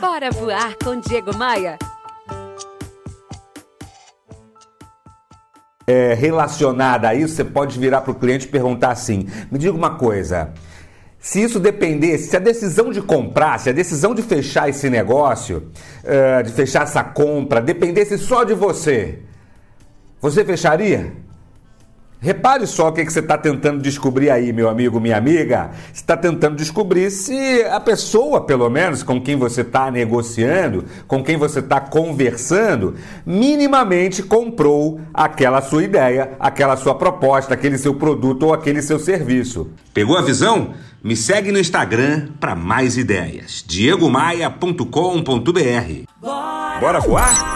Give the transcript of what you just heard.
Bora voar com Diego Maia. É, relacionada a isso, você pode virar para o cliente e perguntar assim: me diga uma coisa. Se isso dependesse, se a decisão de comprar, se a decisão de fechar esse negócio, uh, de fechar essa compra, dependesse só de você, você fecharia? Repare só o que, que você está tentando descobrir aí, meu amigo, minha amiga. Você está tentando descobrir se a pessoa, pelo menos, com quem você está negociando, com quem você está conversando, minimamente comprou aquela sua ideia, aquela sua proposta, aquele seu produto ou aquele seu serviço. Pegou a visão? Me segue no Instagram para mais ideias. diegomaia.com.br Bora, Bora voar?